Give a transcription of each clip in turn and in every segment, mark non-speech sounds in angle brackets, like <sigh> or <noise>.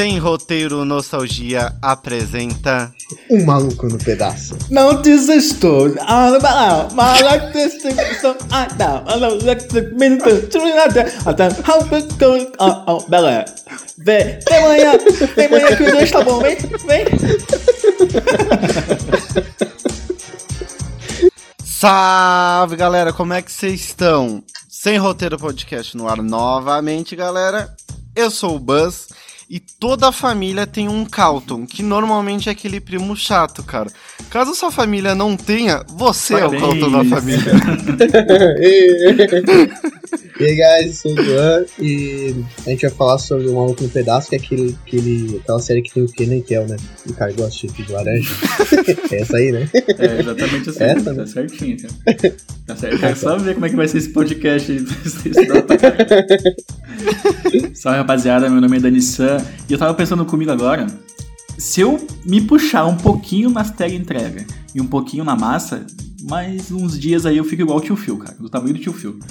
Sem Roteiro Nostalgia apresenta. Um maluco no pedaço. Não desistou. Ah. Oh, oh, beleza. Vê, tem manhã, tem manhã que o dois tá bom, vem, vem. Salve galera, como é que vocês estão? Sem Roteiro Podcast no ar novamente, galera. Eu sou o Buzz e toda a família tem um Calton, que normalmente é aquele primo chato, cara. Caso sua família não tenha, você Parabéns. é o Calton da família. <laughs> <laughs> e aí, guys, eu sou o Duan e a gente vai falar sobre o Maluco no Pedaço, que é aquele, aquele, aquela série que tem o Kenan e Kel, né? O cara gosta de laranja. <laughs> é essa aí, né? É exatamente assim, Essa, tá certinho, cara. Tá certo. Quero só ver como é que vai ser esse podcast aí. <laughs> <laughs> Salve rapaziada, meu nome é Dani San e eu tava pensando comigo agora. Se eu me puxar um pouquinho nas tag entrega e um pouquinho na massa, mais uns dias aí eu fico igual o tio Phil, cara. Do tamanho do tio Phil. <laughs>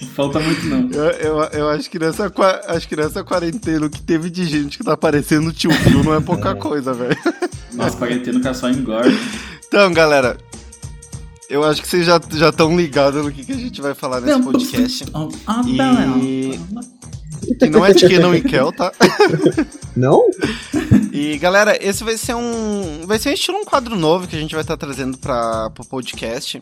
Não Falta muito não. Eu, eu, eu acho, que nessa, acho que nessa quarentena o que teve de gente que tá parecendo tio Phil não é pouca coisa, velho. Nossa, quarentena cara só engorda. Então, galera, eu acho que vocês já estão ligados no que, que a gente vai falar nesse podcast. Ah, E- Que não é de Kenan e Kel, tá? <laughs> Não? E galera, esse vai ser um. Vai ser um estilo um quadro novo que a gente vai estar trazendo para o podcast.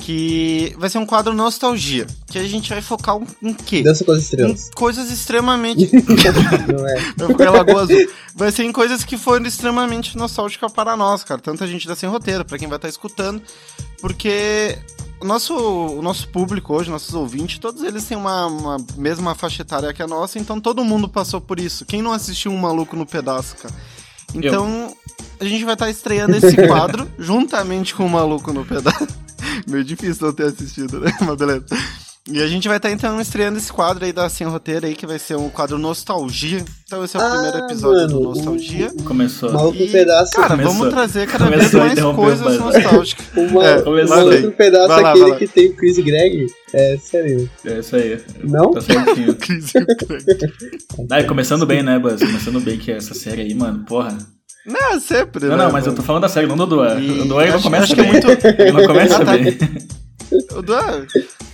Que vai ser um quadro nostalgia. Que a gente vai focar um- em quê? Dança com as Em estrelas. coisas extremamente. <laughs> Não é? Lagoa Azul. Vai ser em coisas que foram extremamente nostálgicas para nós, cara. Tanto a gente da Sem Roteiro, pra quem vai estar escutando. Porque o nosso, o nosso público hoje, nossos ouvintes, todos eles têm uma, uma mesma faixa etária que a nossa, então todo mundo passou por isso. Quem não assistiu um maluco no pedaço, cara? Então, a gente vai estar estreando esse quadro <laughs> juntamente com o maluco no pedaço. <laughs> Meio difícil não ter assistido, né? <laughs> Mas beleza. E a gente vai estar então estreando esse quadro aí da Sem Roteiro aí, que vai ser um quadro Nostalgia. Então esse é o Ah, primeiro episódio do mano, Nostalgia. Começou. No E, Pedaço. Cara, Começou. vamos trazer cada vez Começou a mais coisas nostálgicas. <laughs> O, ma É, o começou. Maluco no Pedaço Vai é lá, aquele que tem o Chris Greg. É sério. É isso aí. Não? Tá certinho. Crise. Ah, e começando bem, né, Buzz? Começando bem que essa série aí, mano, porra. Não, sempre. Não, né, não, mas eu tô falando da série, não do Duan. E O Duan não começa acho que é bem. muito- <laughs> Ele não começa Ah, tá. bem. O Duan,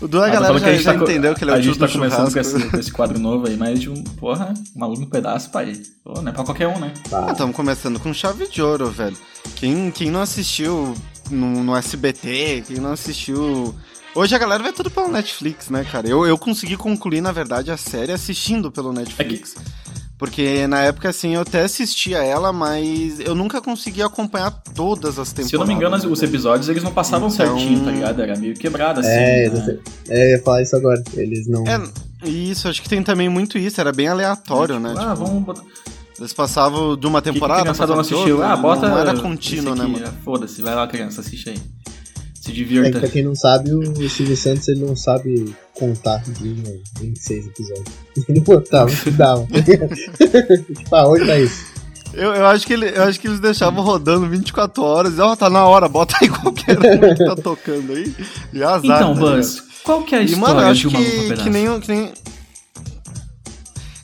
o Duan a Ah, tô galera já, que a já tá entendeu que ele é o A gente tá do começando com esse, com esse quadro novo aí, mas de um, porra, um maluco no pedaço, pai. Pô, não é pra qualquer um, né? Ah, Tá. estamos começando com chave de ouro, velho. Quem, quem não assistiu no, no SBT, quem não assistiu. Hoje a galera vê tudo pelo Netflix, né, cara? Eu, eu consegui concluir, na verdade, a série assistindo pelo Netflix. Porque na época, assim, eu até assistia ela, mas eu nunca consegui acompanhar todas as temporadas. Se eu não me engano, né, os episódios eles não passavam Então- certinho, tá ligado? Era meio quebrado assim. É, né? É, eu ia falar isso agora. Eles não. É, isso, acho que tem também muito isso, era bem aleatório, né? Ah, Tipo, vamos botar. Eles passavam de uma Que, que temporada, criançada não assistiu? outra, Ah, bota. Não era contínuo, né, mano? ah, Foda-se, vai lá, criança, assiste aí. Se É, divirta. pra quem não sabe, o Silvio Santos ele não sabe contar de né, 26 episódios. <laughs> Ele botava, dava. <laughs> tipo, ah, onde tá isso? Eu, eu, acho que ele, eu acho que eles deixavam rodando 24 horas. Ó, tá na hora, bota aí qualquer um que tá tocando aí. E azar. Então, tá Buzz, qual que é a? E, história mano, eu de acho um maluco no que, que nem, o- que nem.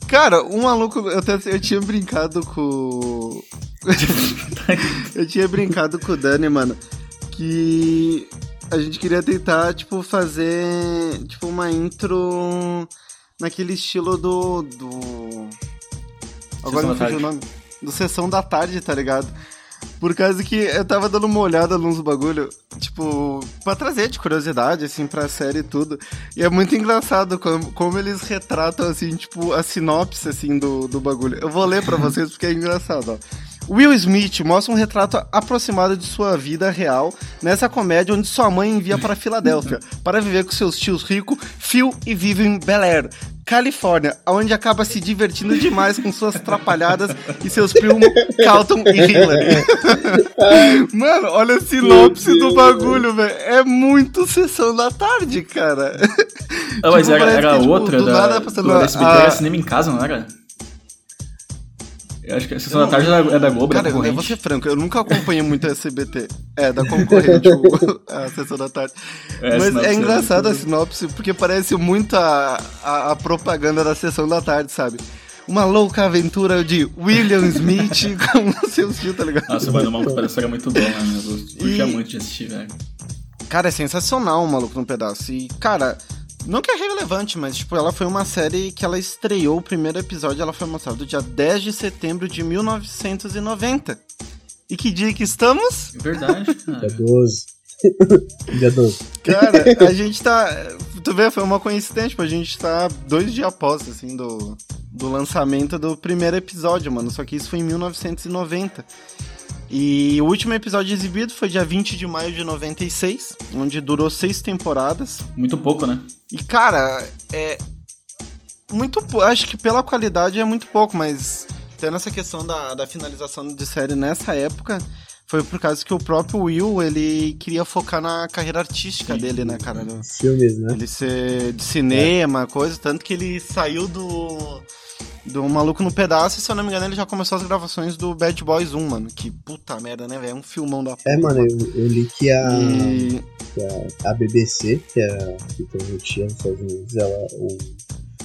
Cara, um maluco. Eu, até, eu tinha brincado com. <laughs> eu tinha brincado com o Dani, mano. Que a gente queria tentar, tipo, fazer. Tipo, uma intro naquele estilo do. do... Agora não fugiu o nome. Do Sessão da Tarde, tá ligado? Por causa que eu tava dando uma olhada nos bagulho, tipo, pra trazer de curiosidade, assim, pra série e tudo. E é muito engraçado como, como eles retratam, assim, tipo, a sinopse, assim, do, do bagulho. Eu vou ler pra <laughs> vocês porque é engraçado, ó. Will Smith mostra um retrato aproximado de sua vida real nessa comédia onde sua mãe envia para Filadélfia <laughs> para viver com seus tios ricos, Phil e vive em Bel Air, Califórnia, onde acaba se divertindo demais com suas trapalhadas e seus primos Calton e Hillary. <laughs> Mano, olha a sinopse do bagulho, velho. É muito sessão da tarde, cara. Ah, mas Tipo, era, parece era que, tipo, outra do da, nada passando do a- SBT, a- era cinema em casa, não era? Eu acho que a Sessão da Tarde é da Globo, Cara, da eu vou ser franco, eu nunca acompanhei muito a SBT. É, da concorrente, a sessão da tarde. É, Mas é é engraçado a sinopse, porque parece muito a, a, a propaganda da sessão da tarde, sabe? Uma louca aventura de William Smith <laughs> com seus tios, tá ligado? Nossa, mano, o Maluco Pedaço era muito bom, né? Eu curtia E- muito de assistir, velho. Cara, é sensacional o Maluco no Pedaço. E, cara, não que é relevante, mas, tipo, ela foi uma série que ela estreou, o primeiro episódio, ela foi mostrada dia 10 de setembro de 1990. E que dia que estamos? É verdade, <laughs> Dia cara. 12. <laughs> Dia 12. Cara, a <laughs> gente tá. Tu vê, foi uma coincidência, tipo, a gente tá dois dias após, assim, do, do lançamento do primeiro episódio, mano. Só que isso foi em 1990. E o último episódio exibido foi dia 20 de maio de 96, onde durou seis temporadas. Muito pouco, né? E, cara, é. Muito. Acho que pela qualidade é muito pouco, mas tendo essa questão da, da finalização de série nessa época, foi por causa que o próprio Will, ele queria focar na carreira artística dele, né, cara? Filmes, né? Ele ser de cinema, coisa, tanto que ele saiu do. Do Maluco no Pedaço, e se eu não me engano, ele já começou as gravações do Bad Boys 1, mano. Que puta merda, né, velho? É um filmão da É, mano, eu, eu li que a, E. que a, a BBC, que é que transmitia nos Estados Unidos, ela, o-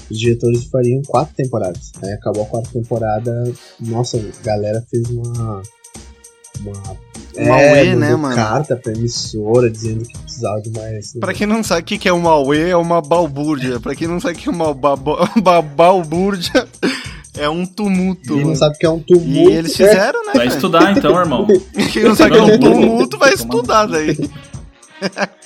os diretores fariam quatro temporadas. Aí acabou a quarta temporada, nossa, a galera fez uma. Uma. Uma é, né, mandou mano? carta pra emissora dizendo que precisava de mais. Pra quem não sabe o que é uma Aue, é uma balbúrdia. Pra quem não sabe o que é uma ba- ba- <laughs> ba- balbúrdia, é um tumulto. Quem não sabe que é um tumulto. E eles fizeram, né? Vai estudar então, irmão. <laughs> Quem não sabe o que é um tumulto vai estudar daí. <laughs>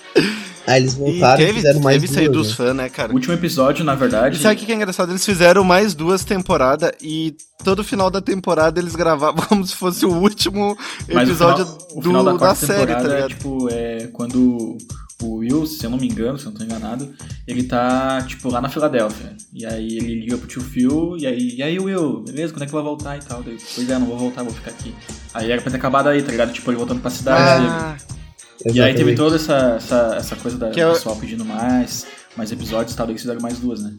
Aí eles E voltaram e, teve, fizeram mais teve duas, dos né? fãs, né, cara? O último episódio, na verdade. E sabe o que é engraçado? Eles fizeram mais duas temporadas e todo final da temporada eles gravavam <laughs> como se fosse o último mas o episódio final- o do- final da, da, série, tá temporada ligado? É, tipo, é quando o Will, se eu não me engano, se eu não tô enganado, ele tá, tipo, lá na Filadélfia. E aí ele liga pro tio Phil, e aí, e aí, Will, beleza, quando é que vai voltar e tal? Daí, pois é, não vou voltar, vou ficar aqui. Aí era pra ter acabado aí, tá ligado? Tipo, ele voltando pra cidade dele. Ah, E aí teve Exatamente. toda essa, essa, essa coisa da Que é pessoal pedindo mais, mais episódios e tal, daí fizeram mais duas, né?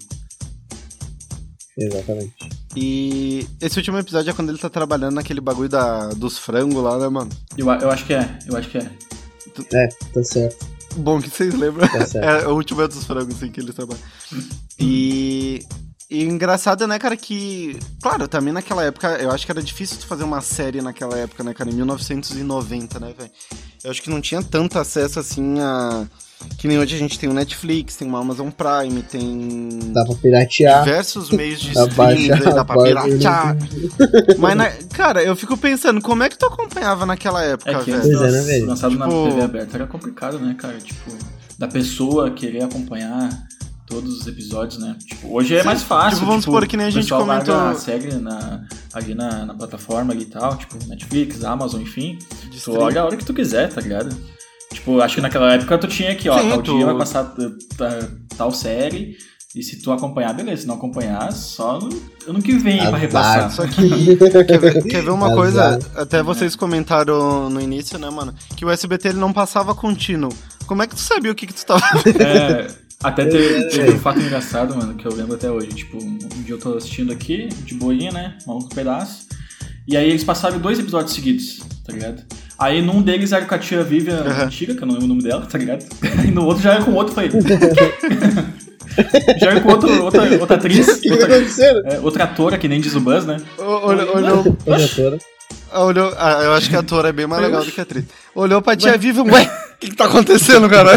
Exatamente. e esse último episódio é quando ele tá trabalhando naquele bagulho da, dos frangos lá, né, mano? Eu, eu acho que é, eu acho que é. É, tá certo, Bom que vocês lembram. tá certo. <laughs> É, o último é dos frangos, assim, que eles trabalham. E. E engraçado, né, cara, que. Claro, também naquela época, eu acho que era difícil tu fazer uma série naquela época, né, cara? Em 1990, né, velho? Eu acho que não tinha tanto acesso assim a. Que nem hoje a gente tem o Netflix, tem o Amazon Prime, tem. Dá pra piratear. Diversos meios de <laughs> streaming, baixar, aí, dá pra pode- piratear. <laughs> Mas, na- cara, eu fico pensando, como é que tu acompanhava naquela época, É que velho? Pois é, né, velho? lançado na Tipo- TV aberta era complicado, né, cara? Tipo, da pessoa querer acompanhar todos os episódios, né? Tipo, hoje é Sim, mais fácil. tipo, vamos supor que nem a gente comentou- larga a série na, ali na, na plataforma ali e tal, tipo, Netflix, Amazon, enfim. De Tu olha a hora que tu quiser, tá ligado? Tipo, acho que naquela época tu tinha aqui, ó, Sim, tal tu- dia vai passar t- t- tal série. E se tu acompanhar, beleza. Se não acompanhar, só no ano que vem pra Azar. repassar. Só que, quer ver, quer ver uma Azar. coisa? Até vocês comentaram no início, né, mano? Que o SBT ele não passava contínuo. Como é que tu sabia o que, que tu tava É, até teve, <laughs> É, teve um fato engraçado, mano, que eu lembro até hoje. Tipo, um dia eu tô assistindo aqui, de boinha, né? Maluco pedaço. E aí eles passaram dois episódios seguidos, tá ligado? Aí num deles era com a tia Vivian Aham. antiga, que eu não lembro o nome dela, tá ligado? <laughs> E no outro já era com outro, falei. <laughs> já era com outro, outra, outra atriz, O que, que tá outra, acontecendo? é, outra atora, que nem diz o Buzz, né? Olhou, olhou, Olha, atora. olhou. Ah, eu acho que a ator é bem mais legal do que a atriz. Olhou pra tia Vivian, ué, que, que tá acontecendo, cara?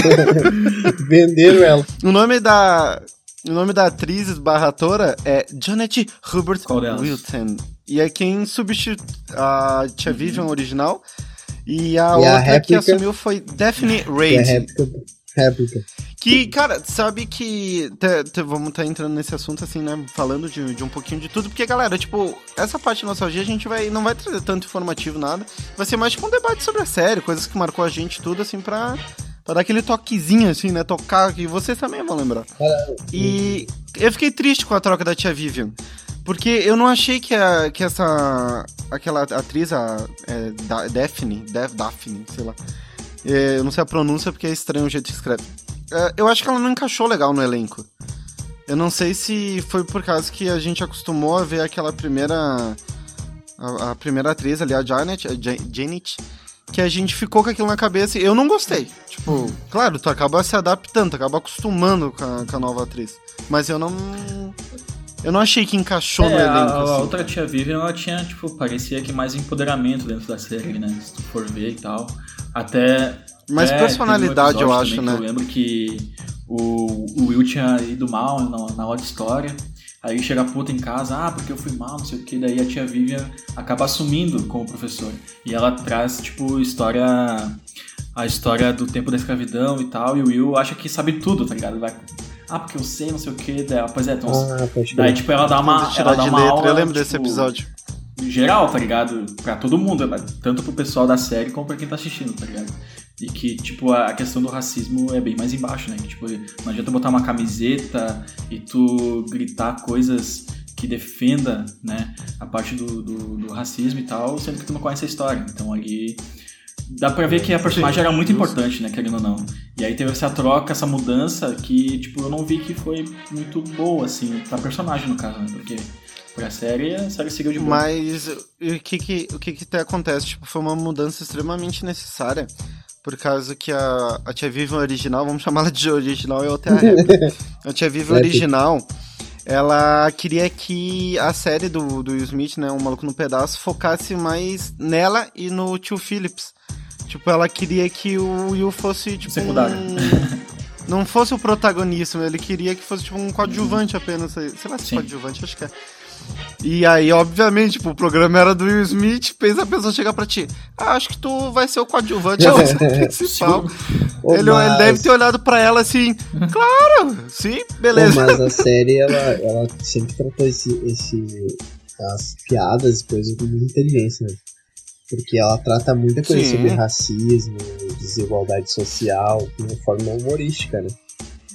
<laughs> Venderam ela. o nome da. O nome da atriz barra atora é Janet Hubert? Wilton. E é quem substituiu a tia Vivian original. E a E a outra que réplica? assumiu foi Daphne Que é Reid. Réplica. Que, cara, sabe que. te- te- vamos estar entrando nesse assunto, assim, né? Falando de, de um pouquinho de tudo, porque, galera, tipo, essa parte de nostalgia a gente vai, não vai trazer tanto informativo, nada. Vai ser mais tipo um debate sobre a série, coisas que marcou a gente, tudo, assim, pra, pra dar aquele toquezinho, assim, né? Tocar, que vocês também vão lembrar. E eu fiquei triste com a troca da tia Vivian. Porque eu não achei que, a, que essa. aquela atriz, a é, Da- Daphne, Daphne, sei lá. É, eu não sei a pronúncia porque é estranho o jeito que escreve. É, eu acho que ela não encaixou legal no elenco. Eu não sei se foi por causa que a gente acostumou a ver aquela primeira. a, a primeira atriz ali, a Janet, a Ja- Janet, que a gente ficou com aquilo na cabeça e eu não gostei. Tipo, claro, tu acaba se adaptando, tu acaba acostumando com a, com a nova atriz. Mas eu não. Eu não achei que encaixou no É, elenco. a, a assim. outra tia Vivian, ela tinha, tipo, parecia que mais empoderamento dentro da série, né? Se tu for ver e tal. Até. Mais é, personalidade, um eu acho, né? Eu lembro que o, o Will tinha ido mal na, na aula de história. Aí chega a puta em casa, ah, porque eu fui mal, não sei o que. Daí a tia Vivian acaba assumindo como professor. E ela traz, tipo, história. A história do tempo da escravidão e tal. E o Will acha que sabe tudo, tá ligado? Vai. Ah, porque eu sei, não sei o que. Daí, ela, pois é, então. Ah, Daí, tipo, ela dá uma, ela dá de uma letra, aula, eu lembro desse tipo, episódio. geral, tá ligado? Pra todo mundo, né? tanto pro pessoal da série como pra quem tá assistindo, tá ligado? E que, tipo, a a questão do racismo é bem mais embaixo, né? Que, tipo, não adianta botar uma camiseta e tu gritar coisas que defenda, né, a parte do, do, do racismo e tal, sendo que tu não conhece a história. Então ali dá pra ver que a personagem era muito importante, né, querendo ou não. E aí teve essa troca, essa mudança que, tipo, eu não vi que foi muito boa, assim, pra personagem, no caso, né? Porque pra série, a série seguiu de boa. Mas o que que, o que que até acontece? Tipo, foi uma mudança extremamente necessária. Por causa que a, a Tia Vivian original, vamos chamá-la de original, eu até a rap. A Tia Vivian Rap. original, ela queria que a série do, do Will Smith, né, O Maluco no Pedaço, focasse mais nela e no tio Phillips. Tipo, ela queria que o Will fosse, tipo, Secundário. um... Não fosse o protagonista, ele queria que fosse, tipo, um coadjuvante apenas. Sei lá se Sim. coadjuvante, acho que é. E aí, obviamente, tipo, o programa era do Will Smith, pensa a pessoa chegar pra ti. Ah, acho que tu vai ser o coadjuvante, ser o <laughs> principal. Ô, ele, mas- ele deve ter olhado pra ela assim, claro, sim, beleza. mas a <laughs> série, ela, ela sempre tratou esse, esse, as piadas e coisas com muita inteligência, né? Porque ela trata muita coisa Sim. sobre racismo, desigualdade social, de uma forma humorística, né?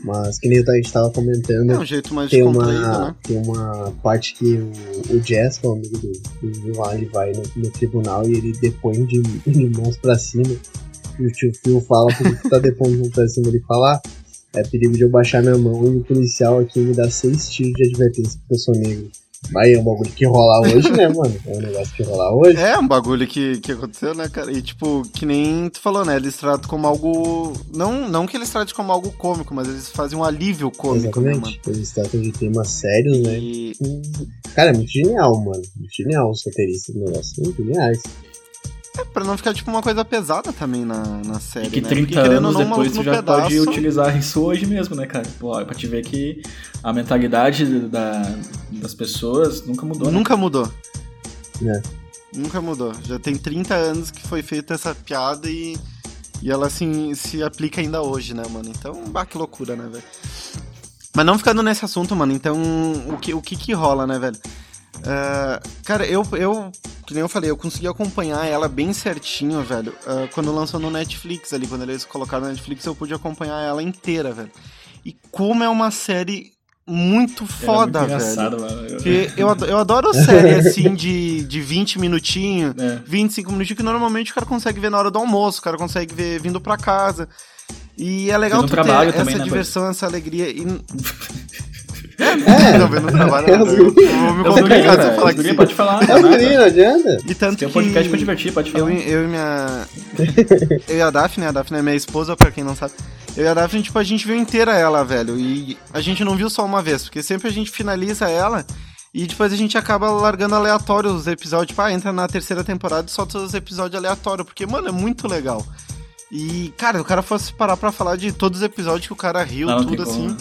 Mas que nem a gente tava comentando, É um jeito mais tem uma, né? tem uma parte que o, o Jess, que é o amigo do, do lá, ele vai no, no tribunal e ele depõe de, <laughs> de mãos pra cima. E o tio Phil fala, por que tu tá depondo de mãos pra cima? Ele fala, ah, é perigo de eu baixar minha mão e o policial aqui me dá seis tiros de advertência porque eu sou negro. Vai, é um bagulho que rola hoje, né, mano? É um negócio que rola hoje. É um bagulho que, que aconteceu, né, cara? E tipo, que nem tu falou, né? Eles tratam como algo. Não, não que eles tratem como algo cômico, mas eles fazem um alívio cômico, né, mano? Exatamente. Eles tratam de temas sérios, né? E, Hum, Cara, é muito genial, mano. Muito genial os roteiristas do negócio. Muito geniais. É, pra não ficar, tipo, uma coisa pesada também na, na série, E que né? 30 Porque, querendo anos não, depois tu já pode Pedaço- utilizar isso hoje mesmo, né, cara? Pô, é pra te ver que a mentalidade da, das pessoas nunca mudou. né? Nunca mudou. É. Nunca mudou. Já tem 30 anos que foi feita essa piada e, e ela assim, se aplica ainda hoje, né, mano? Então, bah, que loucura, né, velho? Mas não ficando nesse assunto, mano, então o que, o que que rola, né, velho? Ah, cara, eu, eu, que nem eu falei, eu consegui acompanhar ela bem certinho, velho. ah, quando lançou no Netflix ali, quando eles colocaram no Netflix, eu pude acompanhar ela inteira, velho. E como é uma série muito Era foda, muito velho. mano. Eu- Porque eu, ado- eu adoro <laughs> série assim de, de 20 minutinhos, É. 25 minutinhos, que normalmente o cara consegue ver na hora do almoço, o cara consegue ver vindo pra casa. E é legal tu ter também, essa né, diversão, essa alegria. E... <laughs> É. Não, vendo no trabalho, É, eu, os eu vou me Eu complicar se eu velho. falar que guri sim. pode falar. É não guri, não adianta. E tanto Tem um que podcast pra divertir, pode falar. eu, e- eu e minha... eu e a Daphne, a Daphne é minha esposa, pra quem não sabe. Eu e a Daphne, tipo, a gente viu inteira ela, velho. E a gente não viu só uma vez, porque sempre a gente finaliza ela e depois a gente acaba largando aleatório os episódios. Tipo, ah, entra na terceira temporada e solta os episódios aleatórios, porque, mano, é muito legal. E, cara, o cara fosse parar pra falar de todos os episódios que o cara riu, Não, não tudo como, assim. né?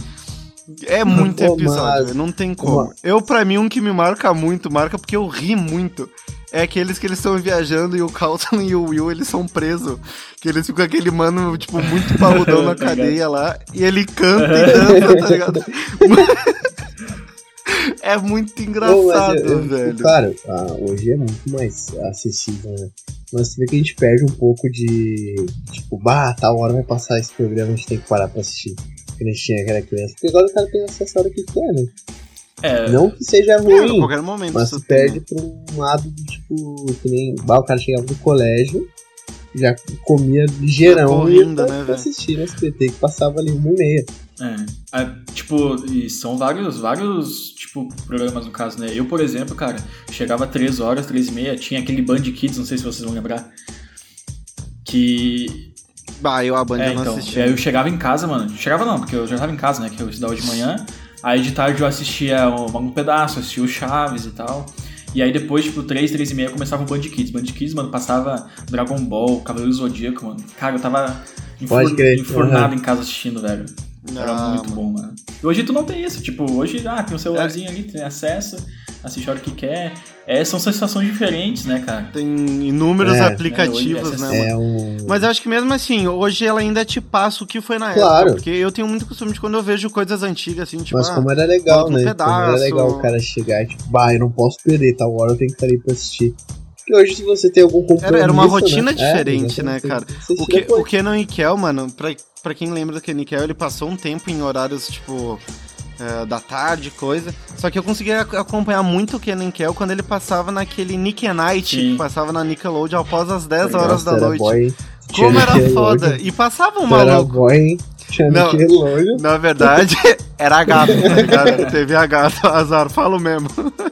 É muito episódio, mas- velho, não tem como. Uma- Eu, pra mim, um que me marca muito, marca porque eu ri muito. É aqueles que eles estão viajando e o Carlton <laughs> e o Will, eles são presos. Que eles ficam com aquele mano, tipo, muito parrudão <laughs> na Tá cadeia lá. E ele canta e <laughs> dança, tá ligado? é muito engraçado, mas eu- eu- velho. Claro, ah, hoje é muito mais acessível, né? Mas você vê que a gente perde um pouco de. Tipo, bah, tal hora vai passar esse programa, a gente tem que parar pra assistir. Que a gente tinha aquela criança. Porque agora o cara tem acesso a hora que quer, né? É, Não que seja É, ruim, qualquer momento. mas tu tem. perde pra um lado do tipo. Que nem. Bah, o cara chegava do colégio, já comia ligeirão correndo, e né, pra velho? assistir no SBT que passava ali uma e meia. É, é, tipo, e são vários, vários, tipo, programas no caso, né? Eu, por exemplo, cara, chegava três horas, três e meia, tinha aquele Band Kids, não sei se vocês vão lembrar, que... Bah, eu a Band É, eu não então, assisti. aí eu chegava em casa, mano, chegava não, porque eu já tava em casa, né, que eu estudava de manhã, aí de tarde eu assistia o um pedaço, assistia o Chaves e tal, e aí depois, tipo, três, três e meia começava o Band Kids, Band Kids, mano, passava Dragon Ball, Cavaleiro do Zodíaco, mano, cara, eu tava crer, enfurnado uhum. em casa assistindo, velho. Era Ah, muito bom, mano. E hoje tu não tem isso, tipo, hoje, ah, tem um celularzinho ali, tem acesso, assiste a hora que quer. É, são sensações diferentes, né, cara? Tem inúmeros É, aplicativos, é, né, hoje mano? É um. Mas eu acho que mesmo assim, hoje ela ainda te passa o que foi na Claro. época. Porque eu tenho muito costume de quando eu vejo coisas antigas, assim, tipo, Mas ah, como era legal, um né? Como era pedaço. legal o cara chegar e tipo, bah, eu não posso perder, tal hora eu tenho que estar ali pra assistir. Porque hoje, se você tem algum compromisso. Era- era uma né? rotina É, diferente, né, exatamente, cara? O, que, o Kenan e Kel, mano, pra, pra quem lembra do Kenan e Kel, ele passou um tempo em horários, tipo, é, da tarde, coisa. Só que eu conseguia ac- acompanhar muito o Kenan Kel quando ele passava naquele Nick and Night, Sim. que passava na Nickelodeon após as 10 horas Nossa, da era noite. Boy, Como tinha era foda! E passava um maluco. boy, hein? Tinha Não. Nickelodeon. Na verdade, <laughs> era gato, tá ligado? TV a gato, azar, falo mesmo. <laughs>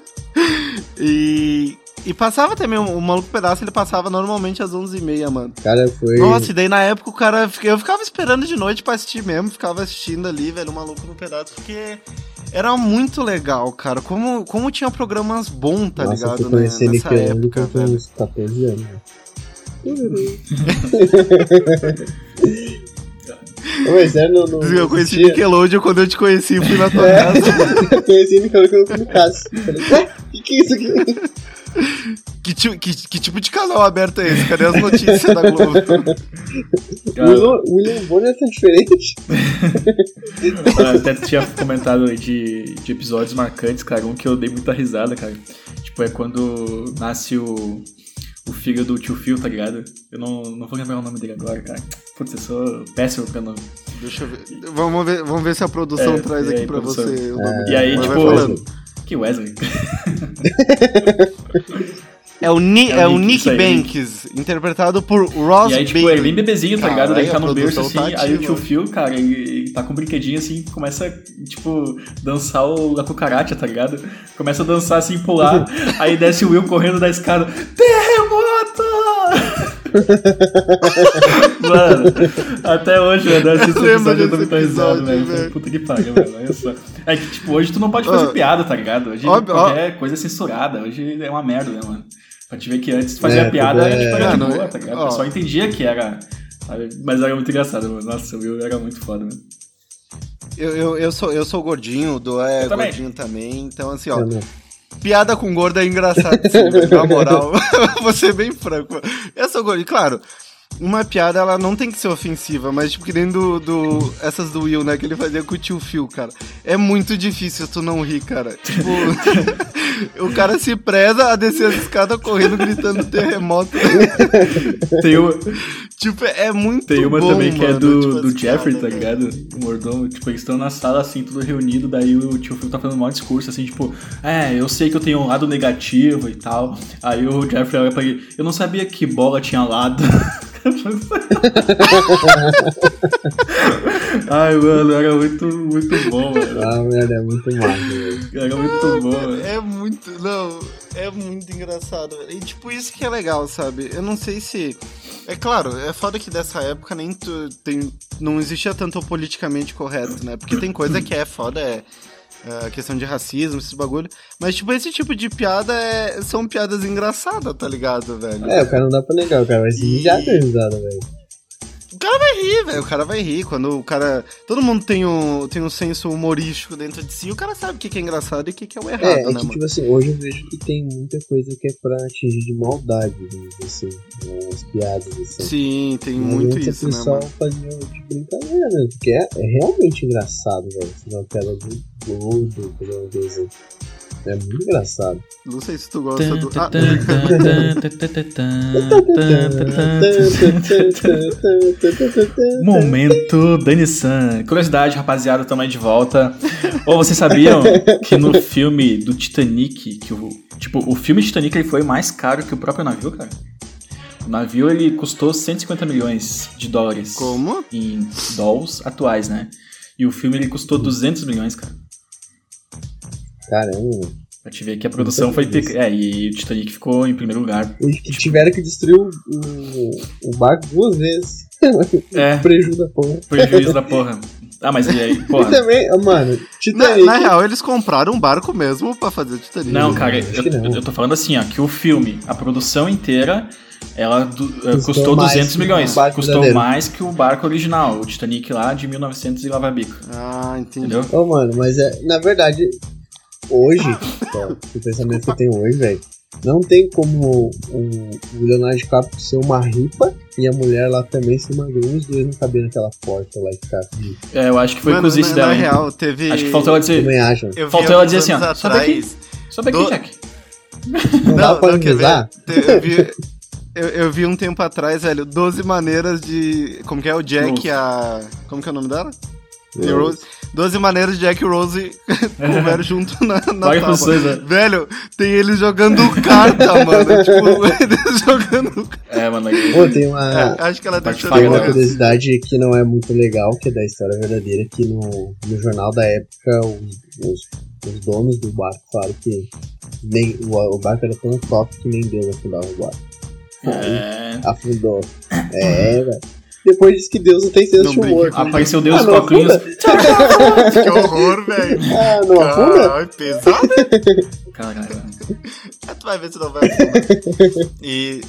E, e passava também, o, Maluco Pedaço, ele passava normalmente às 11h30, mano. Cara, foi. Nossa, e daí na época o cara, eu ficava esperando de noite pra assistir mesmo, ficava assistindo ali, velho, o Maluco no Pedaço, porque era muito legal, cara. Como, como tinha programas bons, tá Nossa, eu ligado? fui né, conhecer nessa época, eu uns 14 anos. né? <laughs> Mas é no. no Eu conheci tinha- Nickelodeon quando eu te conheci fui na tua É. casa. Eu <laughs> conheci Nickelodeon quando eu fui no caso. <laughs> Falei, o que, que é isso aqui? Que, ti- que, que tipo de canal aberto é esse? Cadê as notícias da Globo? Cara, William, William Bonner tá diferente. <laughs> até tinha comentado aí de, de episódios marcantes, cara. Um que eu dei muita risada, cara. Tipo, é quando nasce o, o filho do tio Phil, tá ligado? Eu não, não vou lembrar o nome dele agora, cara. Putz, eu sou péssimo pra nome. Deixa eu ver. Vamos ver, vamos ver se a produção É, traz aqui aí, pra produção? você. o nome E aí, Mas tipo. Que Wesley. <laughs> É o, Ni, É é o Nick, aí. Banks, interparado por Ross E aí, tipo, Bailey. ele bem bebezinho, tá ligado? Daí tá no berço assim, tá aí o tio Phil, cara, ele, ele tá com um brinquedinho assim, começa, tipo, dançar o, a cucaracha, tá ligado? Começa a dançar assim, pular, <laughs> aí desce o Will correndo da escada. Terremoto! Mano, até hoje, mano, eu assisto Eu episódio eu risado, episódio, velho. velho. Puta que pariu, mano. Olha só. É que, tipo, hoje tu não pode fazer Ó, piada, tá ligado? Hoje óbvio, qualquer coisa é censurada. Hoje é uma merda, né, mano? Pra te ver que antes tu fazia É, piada, é- tipo, era de Mano, boa, tá ligado? ó. O pessoal entendia que era. sabe? Mas era muito engraçado, mano. Nossa, o Will era muito foda, mano. Eu, eu, eu, sou, eu sou gordinho, o Do é Eu também. gordinho também. Então, assim, ó, Eu não. Piada com gordo é engraçado, sim, velho, na moral. <laughs> Vou ser bem franco. Eu sou gordinho, claro. Uma piada, ela não tem que ser ofensiva, mas tipo, que nem do, do. Essas do Will, né? Que ele fazia com o tio Phil, cara. É muito difícil tu não rir, cara. Tipo, <laughs> o cara se preza a descer as escadas correndo, gritando terremoto. <laughs> Tem, o, tipo, é muito tem uma bom, também que é mano, do, tipo, do Jeffrey, tá ligado? O mordomo. Tipo, eles estão na sala, assim, tudo reunido. Daí o tio Phil tá fazendo um maior discurso, assim, tipo, é, eu sei que eu tenho um lado negativo e tal. Aí o Jeffrey olha pra ele, eu não sabia que bola tinha lado. <laughs> <laughs> Ai, mano, era muito, muito bom, mano. Ah, merda, é muito massa, velho. Era muito bom, mano. É muito. Não, é muito engraçado. velho. E tipo, isso que é legal, sabe? Eu não sei se. É claro, é foda que dessa época nem tu, tem. Não existia tanto o politicamente correto, né? Porque tem coisa que é foda, é. É, A questão de racismo, esses bagulho. Mas, tipo, esse tipo de piada é, são piadas engraçadas, tá ligado, velho? É, o cara não dá pra negar, o cara vai se mijar de risada, velho. O cara vai rir, velho. O cara vai rir. Quando o cara. Todo mundo tem um, tem um senso humorístico dentro de si, o cara sabe o que que é engraçado e o que que é o errado, É, é né, que, mano? tipo assim, hoje eu vejo que tem muita coisa que é pra atingir de maldade, dizer assim, né, as piadas, assim. Sim, tem Mas muito isso, o né, pessoal mano? fazia de brincadeira mesmo, porque é, é realmente engraçado, velho. Uma piada de gordo, coisa assim. É muito engraçado. Não sei se tu gosta do. Ah, Momento Dani-san. Curiosidade, rapaziada, também de volta. Ou vocês sabiam que no filme do Titanic, que o, tipo, o filme Titanic ele foi mais caro que o próprio navio, cara? O navio ele custou 150 milhões de dólares. Como? Em dólares atuais, né? E o filme ele custou 200 milhões, cara. Caramba. Te ver que a produção foi. É, e o Titanic ficou em primeiro lugar. Eles tiveram que destruir o, o, o barco duas vezes. <laughs> É, Prejuízo da porra. prejuízo da porra. Ah, mas e aí, <laughs> E porra. também, ah, mano, Na, Titanic. na real, eles compraram um barco mesmo pra fazer o Titanic. Não, cara, eu, não. eu tô falando assim, ó, que o filme, a produção inteira, ela du- eh, Custou custou mais 200 que o milhões. Custou verdadeiro. mais que o barco original, o Titanic lá de 1900 e lava bico. Ah, entendi. Entendeu? Ô, mano, mas é, na verdade, hoje, tá, o pensamento que eu tenho hoje, velho, não tem como o, o Leonardo DiCaprio ser uma ripa e a mulher lá também ser magrinha os dois não caber naquela porta lá e ficar. É, eu acho que foi Mano, cozice na, dela. na hein? real, teve... Acho que faltou ela dizer. Também. Eu vi faltou ela dizer assim, ó, sobe aqui. atrás- Sobe aqui, Do- Jack. Não, dá pra quer ver? rezar? Te- Eu vi, eu, eu vi um tempo atrás, velho, 12 maneiras de... Como que é? O Jack e a... Como que é o nome dela? E Rose. 12 maneiras de Jack e Rose <laughs> comer <laughs> junto na, na tábua. né? Velho, tem eles jogando carta, <laughs> mano. Tipo, eles jogando... É, mano. aí- Pô, tem uma, É, acho que ela deixou... tem uma curiosidade que não é muito legal, que é da história verdadeira, que no, no jornal da época os, os, os donos do barco falaram que nem, o, o barco era tão top que nem Deus afundava o barco. É. Afundou. É, velho. Depois disse que Deus não tem senso Não de humor. brinca Apareceu Deus Ah, com óculos. Que horror, velho. Ah, não afunda? Caralho, pesado. Caralho. <laughs> Tu vai ver se não vai afundar. E...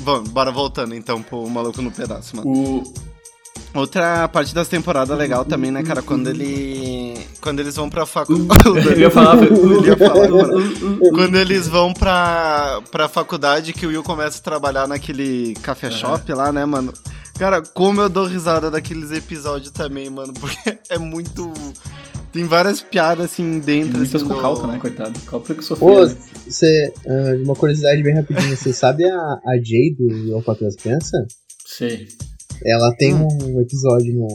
Bom, bora voltando então pro Maluco no Pedaço, mano. O. Outra parte das temporadas legal também, né, cara? Quando ele. Quando eles vão pra faculdade. Eu <laughs> ia falar. Ele ia falar agora. Quando eles vão pra, pra faculdade, que o Will começa a trabalhar naquele café shop lá, né, mano? Cara, como eu dou risada daqueles episódios também, mano, porque <laughs> é muito. Tem várias piadas assim dentro. Muitas assim, com do- calca, né, coitado? Calca que sofreu. né? você, ah, uma curiosidade bem rapidinha, você sabe a, a Jay do Eu Patrão as Crianças? Sei. Ela tem um episódio no.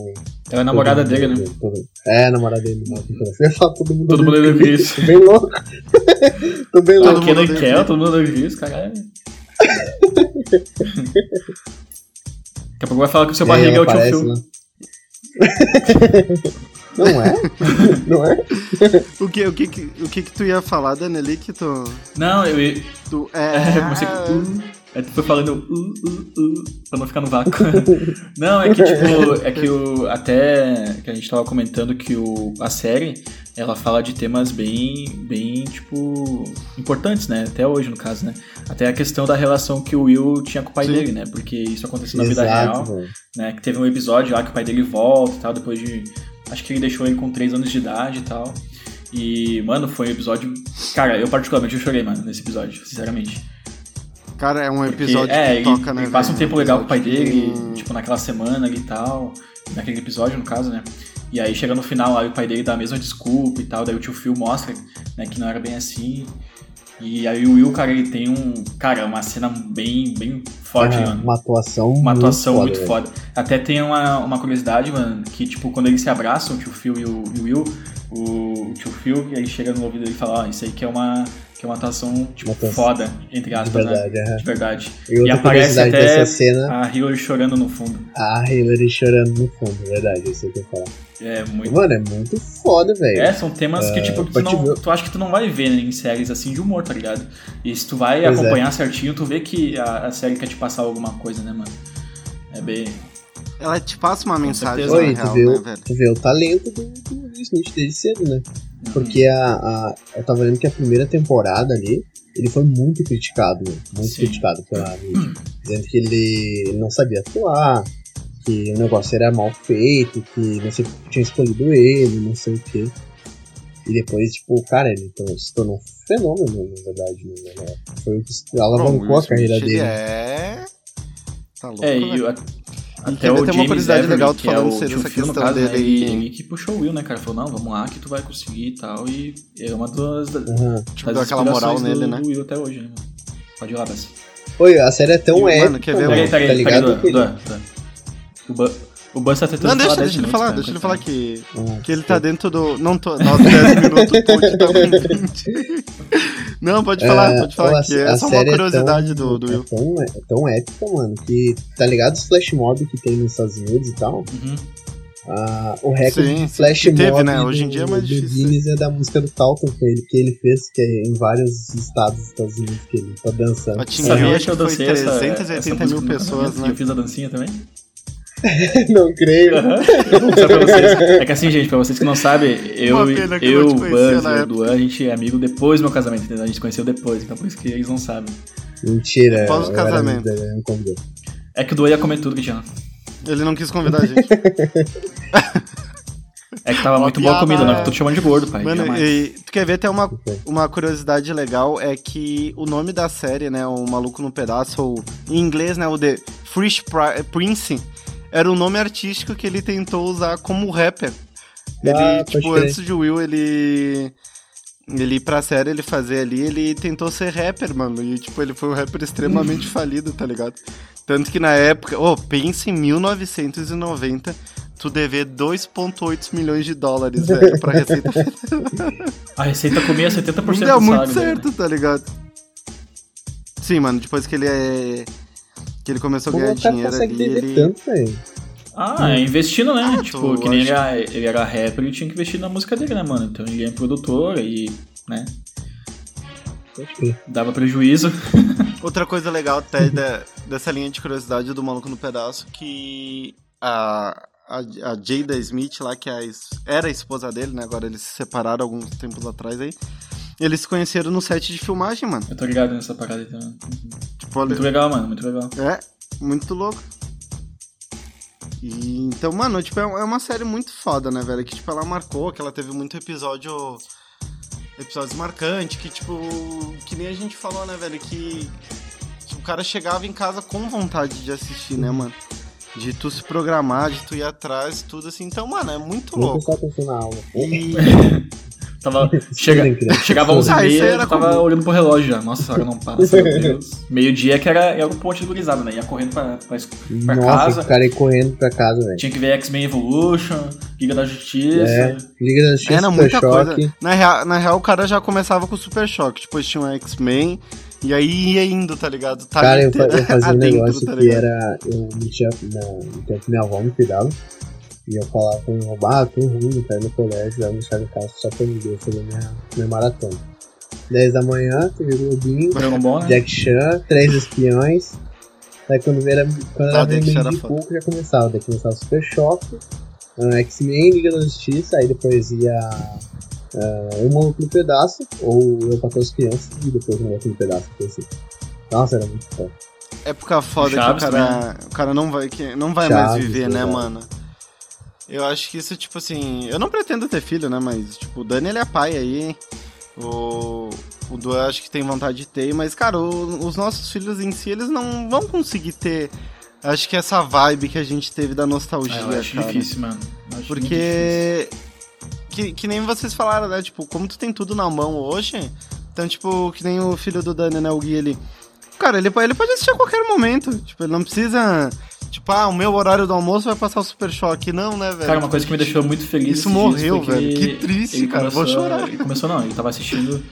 Ela é namorada todo dele, mundo- né? todo- é, a namorada dele Pedaço. Eu falar todo mundo. Todo mundo o Chris. <laughs> <laughs> Tô bem louco. Tô bem louco. Aqui Ikea, Chris. todo mundo odeia isso, caralho. <laughs> Daqui a pouco vai falar que o seu barriga é ela o tio Phil. lá. Não é? Não é? O que, o, que, o que que tu ia falar, Danieli, que tu. Não, eu ia. tu É, é. comecei com. Uh, aí tu foi falando uh, uh, uh, pra não ficar no vácuo. <laughs> não, é que tipo, é que o. Até que a gente tava comentando que o, a série ela fala de temas bem, bem, tipo, importantes, né? Até hoje, no caso, né? Até a questão da relação que o Will tinha com o pai Sim. dele, né? Porque isso aconteceu na vida Exato, real, velho. né? Que teve um episódio lá que o pai dele volta e tal, depois de. Acho que ele deixou ele com 3 anos de idade e tal. E, mano, foi um episódio. Cara, eu particularmente eu chorei, mano, nesse episódio, sinceramente. Cara, é um Porque, episódio é, que toca, né? ele passa um tempo legal com o pai dele, que- tipo, naquela semana ali e tal. Naquele episódio, no caso, né? E aí chega no final, aí o pai dele dá a mesma desculpa e tal, daí o tio Phil mostra, né, que não era bem assim. E aí o Will, cara, ele tem um. Cara, uma cena bem, bem forte, mano. Uma atuação Uma muito atuação foda, muito velho. foda. Até tem uma, uma curiosidade, mano, que tipo, quando eles se abraçam, o tio Phil e o, e o Will, o, tio Phil, e aí chega no ouvido dele e fala, ó, isso aí que é uma, que é uma atuação, tipo, Uma foda, entre De aspas, né? verdade, é. De verdade. E outra aparece até dessa cena, A Hillary chorando no fundo. a Hillary chorando no fundo, verdade, eu sei o que eu falar. É muito. Mano, é muito foda, velho. É, são temas que, tipo, tu, pode não, tu acha que tu não vai ver né, em séries assim de humor, tá ligado? E se tu vai Pois é. acompanhar certinho, tu vê que a, a série quer te passar alguma coisa, né, mano? É bem. Ela te passa uma mensagem Oi, real, tu, vê, né, o- velho? tu vê o talento do, do Will Smith desde cedo, né? Uhum. Porque a, a, eu tava vendo que a primeira temporada ali, ele foi muito criticado, né? Muito Sim. criticado pela mídia. Dizendo que ele, não sabia atuar, que o negócio era mal feito, que não sei tinha escolhido ele, não sei o quê. E depois, tipo, cara, ele to- se tornou um fenômeno, na verdade. Né? Foi o que alavancou Bom, a carreira dele. É. Tá louco. É, o- E até o tem uma curiosidade Avery, legal tu que é falando o sobre essa questão caso, né, dele ele, aí. ele que puxou o Will, né, cara? Falou, não, vamos lá que tu vai conseguir e tal. E é uma das, Aham. Tipo, deu aquela moral nele, do, né? do Will até hoje, né? mano? Pode ir lá, Bess. Oi, a série é tão E, mano, épica, quer ver mano, Peraí, peraí, tá peraí, ligado? Duan. O Bu- O Buzz tá tentando Não, deixa, falar 10 deixa ele falar, cara, deixa ele falar que, Ah, que ele tá dentro do. Não tô. Nossa, <laughs> 10 minutos, pode tá com 20. Não, pode falar, É, pode falar, a- que é só uma é curiosidade tão- do, do Will. É tão, é tão épica, mano, que tá ligado os flash mob que tem nos Estados Unidos e tal? Uhum. Ah, o recorde Sim, de flash que teve, mob né? Hoje em dia é mais do difícil. Guinness é da música do Talton com ele, que ele fez, que é em vários estados dos Estados Unidos que ele tá dançando. Atingiu, Sabia acho que eu dancei essa, 380 essa mil pessoas, né? E eu fiz a dancinha também. <laughs> Não creio. <laughs> Só pra vocês. É que assim, gente, pra vocês que não sabem, eu, eu o Buzz e o. Duan, a gente é amigo depois do meu casamento, entendeu? A gente conheceu depois, então por isso que eles não sabem. Mentira. Após o casamento. amigo. É que o Duan ia comer tudo que tinha. Ele não quis convidar a gente. É que tava Uma muito boa a piada, comida, não é né? que eu tô te chamando de gordo, pai. Mano, e tu quer ver até uma, uma curiosidade legal é que o nome da série, né, o Maluco no Pedaço, ou em inglês, né, o The Fresh Pri- Prince, era o nome artístico que ele tentou usar como rapper. Ele, Ah, tipo, crer. antes de Will, ele ele ir pra série, ele fazer ali, ele tentou ser rapper, mano, e tipo, ele foi um rapper extremamente <laughs> falido, tá ligado? Tanto que na época, oh, pensa em 1990, tu dever 2.8 milhões de dólares, <laughs> velho, pra Receita A receita comia 70% não do deu muito salário dele, certo, tá ligado? Sim, mano, depois que ele é. Que ele começou a ganhar dinheiro ali, ele. tanto, velho? Ah, é investindo, né? Ah, tipo, que nem ele era, ele era rapper, ele tinha que investir na música dele, né, mano? Então ele é produtor e, né, dava prejuízo. <laughs> Outra coisa legal até da- dessa linha de curiosidade do Maluco no Pedaço, que a, a, a Jada Smith lá, que é a era a esposa dele, né? Agora eles se separaram alguns tempos atrás aí. Eles se conheceram no set de filmagem, mano. Eu tô ligado nessa parada aí também. Tipo, Muito legal, mano, muito legal. É, muito louco. E, então, mano, tipo, é é uma série muito foda, né, velho? Que, tipo, ela marcou, que ela teve muito episódio... Episódios marcantes, que, tipo... Que nem a gente falou, né, velho? Que tipo, o cara chegava em casa com vontade de assistir, né, mano? De tu se programar, de tu ir atrás, tudo assim. Então, mano, é muito louco. na aula. E... <laughs> Tava, <laughs> chega, Estudem, criança. <laughs> chegava às 11 Ah, e isso aí meia, era eu tava comum. olhando pro relógio já. Nossa, hora não passa, meu Deus. <laughs> Meio-dia que era, era o ponte de gurizada, né? Ia correndo pra, pra, pra Nossa, casa. o cara correndo pra casa, velho. Tinha que ver X-Men Evolution, Liga da Justiça. É. Liga da Justiça, Era Super muita Choque. coisa. Na real, na real, o cara já começava com o Super Choque. Depois tinha o X-Men. E aí ia indo, tá ligado? Tá Cara, eu, eu fazia um negócio tá que era. Eu metia na, no tempo que minha avó me cuidava. E eu falava pra minha avó, ah, tô ruim, tá no colégio, vai me deixar em casa só pra me ver fazer minha, minha maratona. 10 da manhã, TV Globinho, Dragon né? Jack Chan, Três Espiões. Daí quando era, quando Ah, era meio era de foda. pouco já começava. Daí começava o Super Choque, ah, X-Men, Liga da Justiça, aí depois ia ah, O Maluco no Pedaço, ou Eu Patrão as Crianças, e depois O Maluco no Pedaço, assim. Nossa, era muito foda. Época foda Chaves que o cara, o cara não vai, que, não vai mais Chaves, viver, né, mano? Eu acho que isso, tipo assim. Eu não pretendo ter filho, né? Mas, tipo, o Dani ele é pai aí. O, o Du eu acho que tem vontade de ter, mas, cara, o- os nossos filhos em si, eles não vão conseguir ter. Acho que essa vibe que a gente teve da nostalgia, Ah, eu acho cara. difícil, mano. Acho muito difícil. Porque. Que, que nem vocês falaram, né? Tipo, como tu tem tudo na mão hoje. Então, tipo, que nem o filho do Dani, né? O Gui, ele. Cara, ele, ele pode assistir a qualquer momento. Tipo, ele não precisa. Tipo, ah, o meu horário do almoço vai passar o Super Choque. Não, né, velho? Cara, uma coisa que me deixou muito feliz. Isso morreu, velho. Que triste, ele cara. Vou começou- chorar. Ele começou, não, ele tava assistindo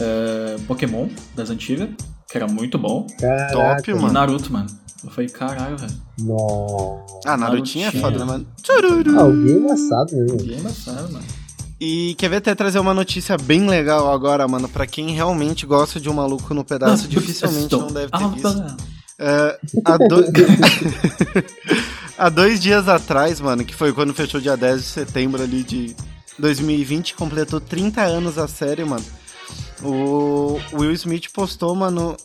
eh, Pokémon das antigas, que era muito bom. Caraca, Top, E mano. Naruto, mano. Eu falei, caralho, velho. Nossa. Ah, Narutinho é foda, né, mano? Tchururu. Alguém embaçado, né, mano? Que embaçado, mano. E quer ver até trazer uma notícia bem legal agora, mano? Pra quem realmente gosta de um maluco no Ah, pedaço, dificilmente não deve ter visto. É, há, do- <laughs> há dois dias atrás, mano, que foi quando fechou dia 10 de setembro ali de 2020, completou 30 anos a série, mano. O Will Smith postou, mano,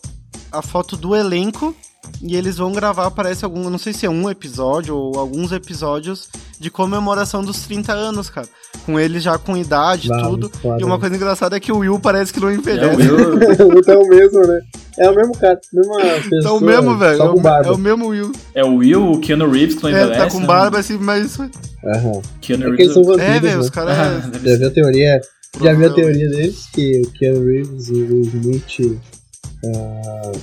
a foto do elenco e eles vão gravar, parece algum, não sei se é um episódio ou alguns episódios de comemoração dos 30 anos, cara. Com ele já com idade e Bah, tudo. foda, E uma coisa engraçada é que o Will parece que não É, envelhece. o Will, <laughs> Então é o mesmo, né? É o mesmo cara, mesma pessoa. Então o mesmo, velho. Só É, com o- barba. é o mesmo Will. é o Will, o Keanu Reeves, que não É, envelhece. tá com né? barba assim, mas. Aham. Keanu É que eles Reeves. são vampiros, É, velho, né? os caras. Ah, Já viu a teoria? Já viu a teoria deles? Que o Keanu Reeves e o Will Smith. Ah, deixa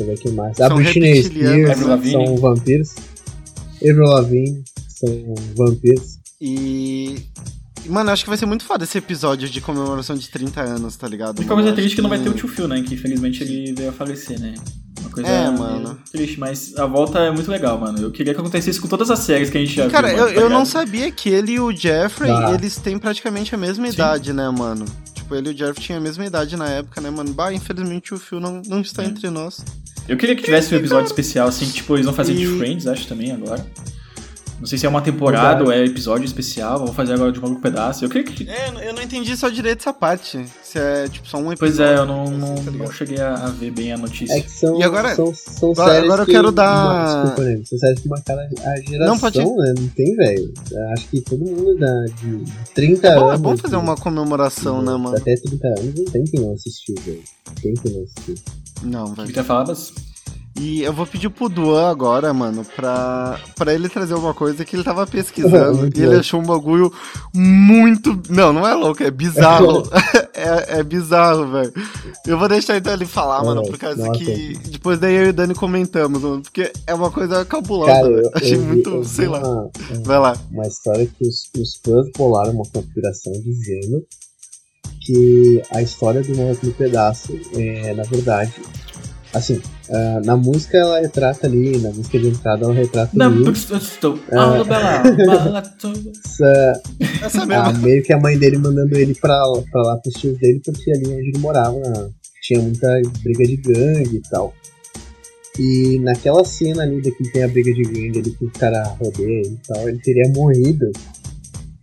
eu ver aqui mais. A São Britney Spears Lavigne. são vampiros. Avril Lavigne são vampiros. E. Mano, eu acho que vai ser muito foda esse episódio de comemoração de 30 anos, tá ligado? A única mano? coisa Eu triste que não vai ter o tio Phil, né? Que infelizmente ele veio a falecer, né? Uma Uma coisa É, mano. triste, mas a volta é muito legal, mano. Eu queria que acontecesse com todas as séries que a gente já Cara, viu. eu, mano, tá eu não sabia que ele e o Jeffrey, Tá. eles têm praticamente a mesma Sim. idade, né, mano? Tipo, ele e o Jeffrey tinham a mesma idade na época, né, mano? Bah, infelizmente o Phil não, não está É. entre nós. Eu queria que tivesse um episódio especial, assim, que, tipo, eles vão fazer de E- Friends, acho, também, agora. Não sei se é uma temporada ou é episódio especial, vão fazer agora de um pedaço. Eu queria que... É, eu não entendi só direito essa parte. Se é, tipo, só um episódio. Pois é, eu não, assim, não, tá não cheguei a, ver bem a notícia. É que são, E agora- são, são agora- séries agora eu que- quero dar- Não, desculpa, né? São séries que marcaram a geração, Não, pode- né? Não tem, velho. Acho que todo mundo da, de 30 É bom, anos... é bom fazer assim, uma comemoração, né, mano? Até 30 anos não tem quem não assistiu, velho. Tem quem não assistiu. Não, O velho. falar, mas... E eu vou pedir pro Duan agora, mano, pra, pra ele trazer uma coisa que ele tava pesquisando Muito e ele achou um bagulho muito. Não, não é louco, é bizarro. <laughs> <laughs> é, é bizarro, velho. Eu vou deixar então ele falar, mano, por causa Nossa. que. Depois daí eu e o Dani comentamos, mano, porque é uma coisa cabulosa, Cara, eu, Achei eu vi- muito, sei lá. uma, Vai lá. uma história que os, os fãs bolaram uma conspiração dizendo que a história do Maluco no Pedaço é, na verdade, assim, ah, na música ela retrata ali, na música de entrada ela retrata Não, ali, estou... Ah, tô- essa, Essa ah, mesmo. meio que a mãe dele mandando ele pra, pra lá pros tios dele, porque ali onde ele morava tinha muita briga de gangue e tal. E naquela cena ali que tem a briga de gangue ali que o cara rodeia e tal, ele teria morrido.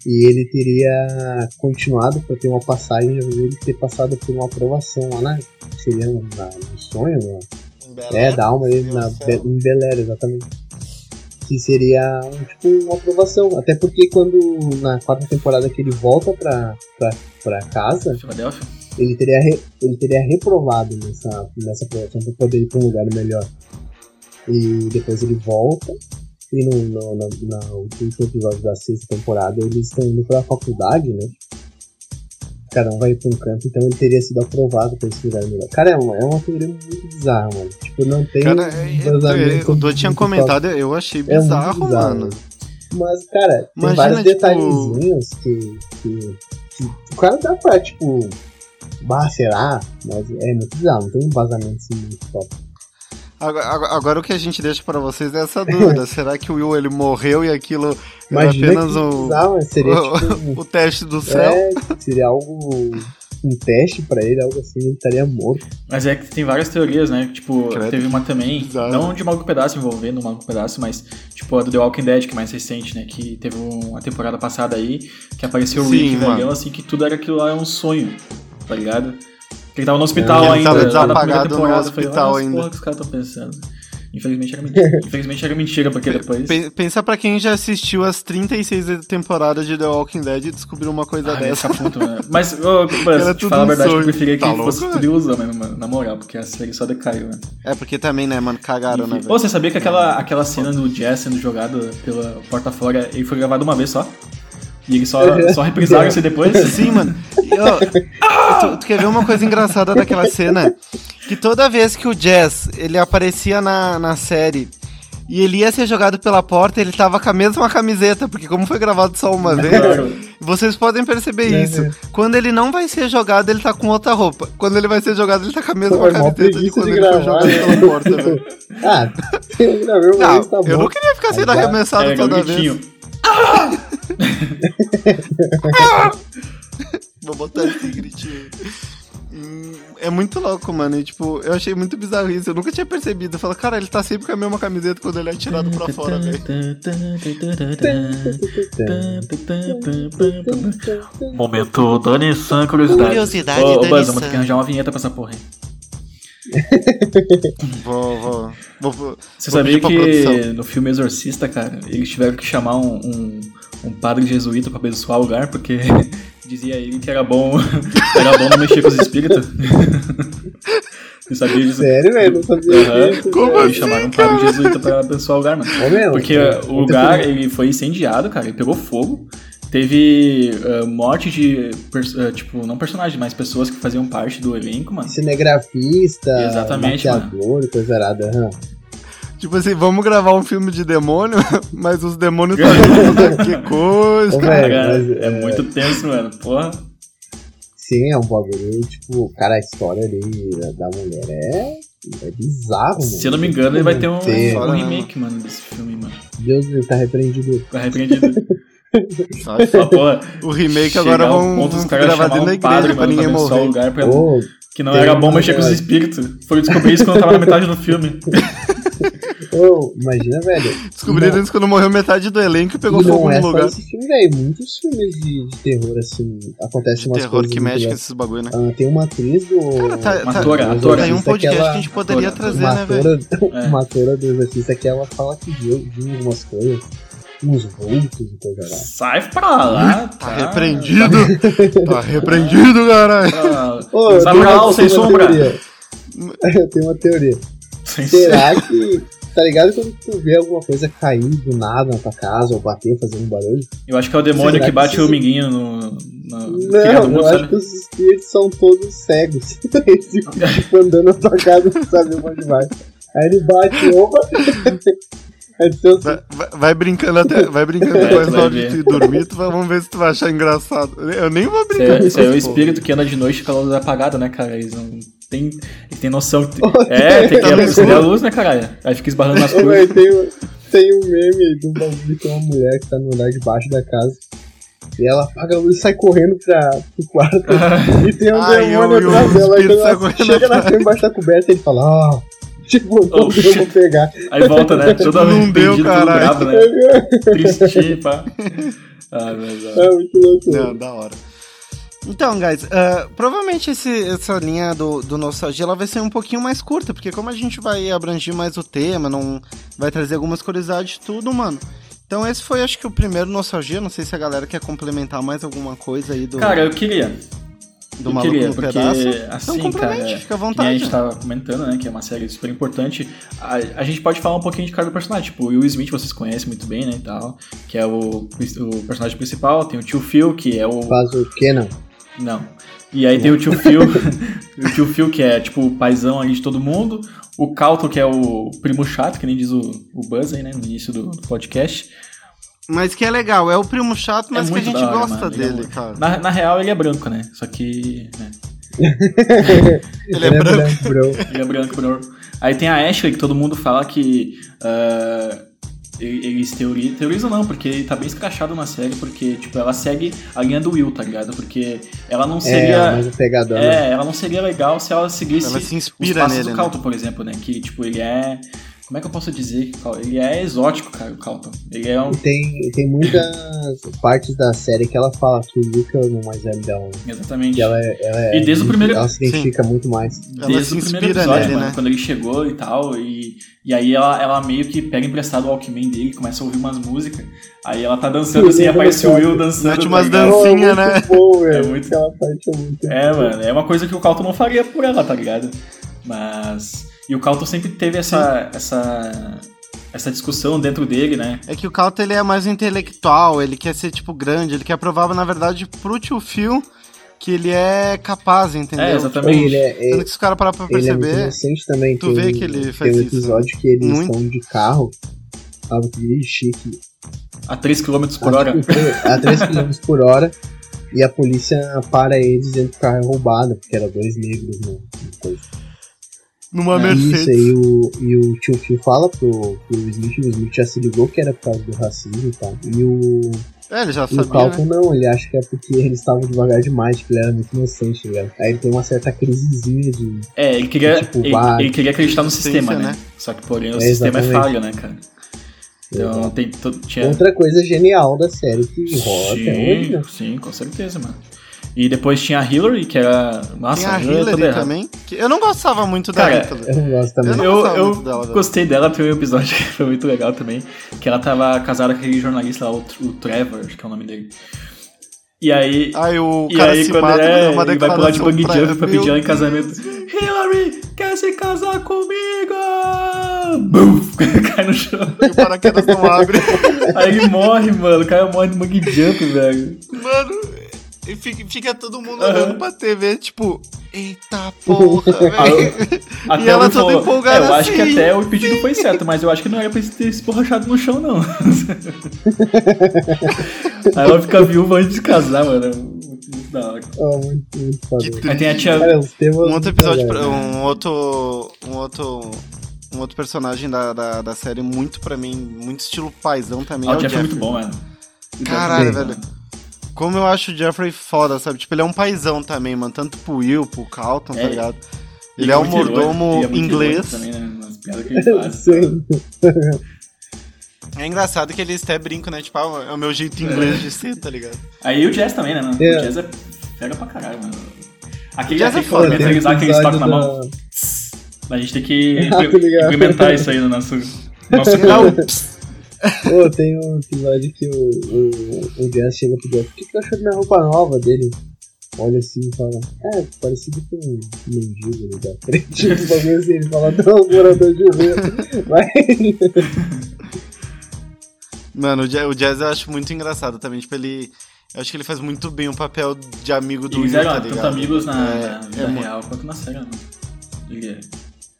E ele teria continuado pra ter uma passagem, ele ter passado por uma aprovação lá na. Seria um, na, no sonho, né? É, da alma dele na, Be- em Bel Air, exatamente. Que seria um, tipo uma aprovação. Até porque quando na quarta temporada que ele volta pra, pra, pra casa, Filadélfia? ele teria, re- ele teria reprovado nessa, nessa aprovação pra poder ir pra um lugar melhor. E depois ele volta. E no, no, no, no último episódio da sexta temporada eles estão indo pra faculdade, né? Cada um vai pra um canto, então ele teria sido aprovado pra esse lugar melhor. Cara, é uma, é uma teoria muito bizarra, mano. Tipo, não tem Cara, um é- embasamento é- o Duan tinha comentado, eu achei É bizarro, bizarro, mano. mas, cara, tem Imagina, vários tipo- detalhezinhos que, que, que o cara dá pra, tipo, bah, será? Mas é muito bizarro, não tem um embasamento assim muito top. Agora, agora- o que a gente deixa pra vocês é essa <laughs> dúvida. Será que o Will ele morreu e aquilo era Imagina apenas que um, bizarro, seria o, <laughs> tipo, o teste do céu? é, seria algo, um teste pra ele, algo assim, ele estaria morto. Mas é que tem várias teorias, né? Tipo, Credo, teve uma também, bizarro. não de Maluco Pedaço envolvendo o Maluco Pedaço, mas tipo a do The Walking Dead, que é mais recente, né? Que teve uma temporada passada aí, que apareceu o Rick velhão, assim, que tudo era aquilo lá é um sonho, tá ligado? Que ele tava no hospital Ele ainda, tava na primeira desapagado no falei, hospital "Olha as ainda." porra que os caras estão pensando. Infelizmente era mentira. <laughs> Infelizmente era mentira, porque depois... Pe- Pensa pra quem já assistiu as 36 temporadas de The Walking Dead e descobriu uma coisa Ah, dessa. puto, né? Mas, ô, <laughs> Era mas, te falar a verdade, sonho. eu preferia que Tá fosse louco, tudo ilusão mesmo, mano, na moral, porque a série só decaiu, né? É porque também, né, mano, cagaram, né, Enfim. velho? Ô, você sabia que aquela, aquela cena do Jazz sendo jogado pela porta fora, ele foi gravado uma vez só? E eles só, <laughs> só reprisaram isso depois? Sim, mano. E, ó, tu, tu quer ver uma coisa engraçada daquela cena? Que toda vez que o Jazz, ele aparecia na, na série e ele ia ser jogado pela porta, ele tava com a mesma camiseta, porque como foi gravado só uma vez, Claro. vocês podem perceber É, isso. é. Quando ele não vai ser jogado, ele tá com outra roupa. Quando ele vai ser jogado, ele tá com a mesma Pô, é camiseta de quando de ele foi gravar, jogado né? pela porta, velho. <laughs> Ah, eu gravei uma Não, vez, tá bom. eu não queria ficar sendo Agora- arremessado É, toda o gritinho. <laughs> <laughs> <laughs> Vou botar esse gritinho. Hum, É muito louco, mano. E, tipo, eu achei muito bizarro isso. Eu nunca tinha percebido. Eu falo, cara, ele tá sempre com a mesma camiseta quando ele é tirado pra fora, velho. Momento Dani San curiosidade. Curiosidade ô, Dani San. vamos ter que arranjar uma vinheta pra essa porra aí. <laughs> Vou, vou. vou, vou Você vou sabia que produção. no filme Exorcista, cara, eles tiveram que chamar um, um, um padre jesuíta pra abençoar o lugar, porque <laughs> dizia ele que era bom, <laughs> era bom não mexer com os espíritos. <laughs> Você sabia disso? Sério, velho, não sabia Aham. disso. Como. Eles chamaram um padre jesuíta pra abençoar o lugar, mano. Ô, meu, Porque é, o lugar ele foi incendiado, cara, ele pegou fogo. Teve ah, morte de, ah, tipo, não personagens, mas pessoas que faziam parte do elenco, mano. Cinegrafista, Exatamente, maquiador, coisa arada. aham. Tipo assim, vamos gravar um filme de demônio, <laughs> mas os demônios tá vindo <laughs> que coisa. Ô, Cara, mas, é muito tenso, mano. Porra. Sim, é um bagulho, tipo, cara, a história ali da, mulher é É bizarro, mano. Se eu não me engano, ele vai ter um, Ter- um remake, mano, desse filme, mano. Deus, ele tá repreendido. Fico arrependido. <laughs> Só Só, porra, o remake agora vão, ponto dos vão caras gravar dentro da igreja padre, pra mano, ninguém pra morrer. lugar pra... Ô, Que não era bom mexer com os espíritos. Foi descobrir isso quando tava na metade do filme. Ô, imagina, velho. Descobriram Não- isso quando morreu metade do elenco e pegou e fogo não é no só lugar. esse filme, velho. Muitos filmes de, de terror, assim, acontecem umas Terror coisas que muito mexe com esses bagulho, né? Ah, tem uma atriz do. Cara, tá, Uma tá, atora. Tem um Exorcista podcast que que a gente poderia atora, trazer, uma né, velho? É. uma atora do Exorcista que ela fala que viu, viu algumas coisas, uns vultos e coisa lá. Sai pra lá. Tá repreendido! <laughs> tá repreendido, caralho! Tá... Ô, eu Sai pra lá, sem sombra. teoria. <laughs> Eu tenho uma teoria. Sem Será que. Tá ligado quando tu vê alguma coisa cair do nada na tua casa ou bater fazendo um barulho? Eu acho que é o demônio que que bate isso- o minguinho no, no Não, criado eu acho que os espíritos são todos cegos. <laughs> Eles ficam tipo, andando na tua casa e não sabem onde vai. Aí ele bate, opa! <laughs> Pensa, Vai, vai- vai brincando até. Vai brincando Vai, <laughs> depois na hora de ver. dormir, tu vai, vamos ver se tu vai achar engraçado. Eu nem vou brincar é, com isso aí é o espírito que anda de noite com a luz apagada, né, cara? Eles não tem, eles têm noção que. <laughs> É, tem que acender a luz, né, caralho? Aí fica esbarrando nas velho, tem, um- tem um meme aí de um bagulho que tem uma mulher que tá no andar de baixo da casa. E ela apaga a luz e sai correndo pra, pro quarto. <laughs> E tem um demônio atrás dela. Quando ela chega na cama embaixo da coberta, ele fala: Ah, tipo, não Oh, deu, vou <laughs> pegar. Aí volta, né? Toda Não deu, caralho. bravo, né? Tristinho, <laughs> pá. Ah, mas, ó. É muito louco. Não, da hora. Então, guys, ah, provavelmente esse- essa linha do, do Nostalgia ela vai ser um pouquinho mais curta, porque como a gente vai abranger mais o tema, não vai trazer algumas curiosidades e tudo, mano. Então esse foi, acho que, o primeiro Nostalgia. Não sei se a galera quer complementar mais alguma coisa aí do, Cara, eu queria. Do eu Maluco queria, no porque, Pedaço. assim, então cara, fica à Que nem a vontade. gente tava comentando, né? Que é uma série super importante. A, a gente pode falar um pouquinho de cada personagem. Tipo, o Will Smith vocês conhecem muito bem, né? E tal. Que é o, o personagem principal. Tem o tio Phil, que é o. Faz o que não? Não. E aí tem o tio Phil. <laughs> o tio Phil, que é tipo o paizão ali de todo mundo. O Calton, que é o primo chato, que nem diz o, o Buzz aí, né? No início do, do podcast. Mas que é legal, é o primo chato, mas que a gente hora, gosta mano. É dele, cara. Na, na real, ele é branco, né? Só que. Né? <laughs> Ele é branco. bro. Ele é branco, bro. Aí tem a Ashley, que todo mundo fala que. e- eles teorizam. Teorizam não, porque ele tá bem escrachado na série, porque, tipo, ela segue a linha do Will, tá ligado? Porque ela não É, seria. mas o pegador. né? É, ela não seria legal se ela seguisse Ela se os inspira passos nele, do né? Calton, por exemplo, né? Que, tipo, ele é. Como é que eu posso dizer? Ele é exótico, cara, o Calton. Ele é um. E tem, tem muitas <laughs> partes da série que ela fala que o Luke é o mais velho dela. né? Exatamente. Que ela é, ela é E desde o primeiro- Ela se identifica muito mais. Ela Desde se o primeiro episódio, nele, mano, né? quando ele chegou e tal, e, e aí ela, ela meio que pega emprestado o Walkman dele, começa a ouvir umas músicas, aí ela tá dançando assim, aparece o Will dançando. Mete tá umas é né? muito bom, velho. É muito- Aquela parte é muito É, mano, é uma coisa que o Calton não faria por ela, tá ligado? Mas. E o Calton sempre teve essa. essa. essa discussão dentro dele, né? É que o Calto ele é mais intelectual, ele quer ser, tipo, grande, ele quer provar, na verdade, pro tio Phil que ele é capaz, entendeu? É, exatamente. ele é, Tanto que se o cara parar pra ele é muito perceber, inocente também. tu tem, vê que ele tem faz um isso, episódio que eles Muito. estão de carro. Tava que chique. A 3 km por hora. A 3 km por hora. E a polícia para eles dizendo que o carro é roubado, porque era dois negros no, no coisa. Numa É, Isso, Mercedes. aí o, e o tio Phil fala pro, pro Smith, o Smith já se ligou que era por causa do racismo e tal. E o, É, ele já e o sabia, Calton né? não, ele acha que é porque eles estavam devagar demais, que ele era muito inocente, tá ligado? Aí ele tem uma certa crisezinha de. É, ele queria, Tipo, ele, vai. ele queria acreditar no sistema, né? né? Só que, porém, o É, sistema é falho, né, cara? Então, tem, tinha... Outra coisa genial da série que rola até hoje, né? Sim, sim, com certeza, mano. E depois tinha a Hillary, que era. Nossa, Tem a Hillary também. que eu não gostava muito da Cara, Hillary. Eu não gosto também. Eu não Eu, gostava eu muito dela, velho. gostei dela, um episódio <laughs> que foi muito legal também, que ela tava casada com aquele jornalista lá, o, o Trevor, acho que é o nome dele. E aí, Aí o e cara aí se quando mata, é, uma ele vai pular de pra jump pra pedir ela em casamento. Hillary, quer se casar comigo? Buf, <laughs> cai no chão. E o paraquedas não abre. Aí ele morre, mano, o cara morre de bang jump, velho. Mano, e fica, fica todo mundo Aham. olhando pra TV, tipo, eita porra, velho. Até E ela toda empolgada É, eu acho que assim. até o pedido foi certo, mas eu acho que não era pra ter se borrachado no chão, não. <laughs> Aí ela fica viúva antes de casar, mano. Muito Da hora. Oh, muito, muito foda. Aí tem a tia. Cara, Um outro episódio, pra- um outro. Um outro. Um outro personagem da, da, da série muito pra mim, muito estilo paizão também. Ah, é o Jeff é Jeffrey. muito bom, mano. Jeff Caralho, é velho. Como eu acho o Jeffrey foda, sabe? Tipo, ele é um paizão também, mano. Tanto pro Will, pro Calton, tá É. ligado? Ele é um muito irônico, mordomo ele é inglês. Também, né? Nas piadas que ele faz. <laughs> Sim. É engraçado que eles até brincam, né? Tipo, ah, é o meu jeito inglês de ser, tá ligado? Aí o Jazz também, né? mano? É. O Jazz é fera pra caralho, mano. Aquele, Jazz é aquele foda, que tem um eles que eles tocam episódio na mão. da- A gente tem que <laughs> Ah, ligado. implementar isso aí no nosso. <laughs> nosso Não, Pô, tem um episódio que o, o, o Jazz chega pro Jeff. O que, que achou da minha roupa nova dele? Olha assim e fala, é, parecido com um mendigo ali da frente. Uns <laughs> bagulho assim, ele fala, não, morador de rua. <laughs> Vai. Mano, o Ja- o Jazz eu acho muito engraçado também. Tipo, ele. Eu acho que ele faz muito bem o papel de amigo do Eles Will, tá tanto ligado? amigos na, É, na vida é real quanto na série, mano. Ele é-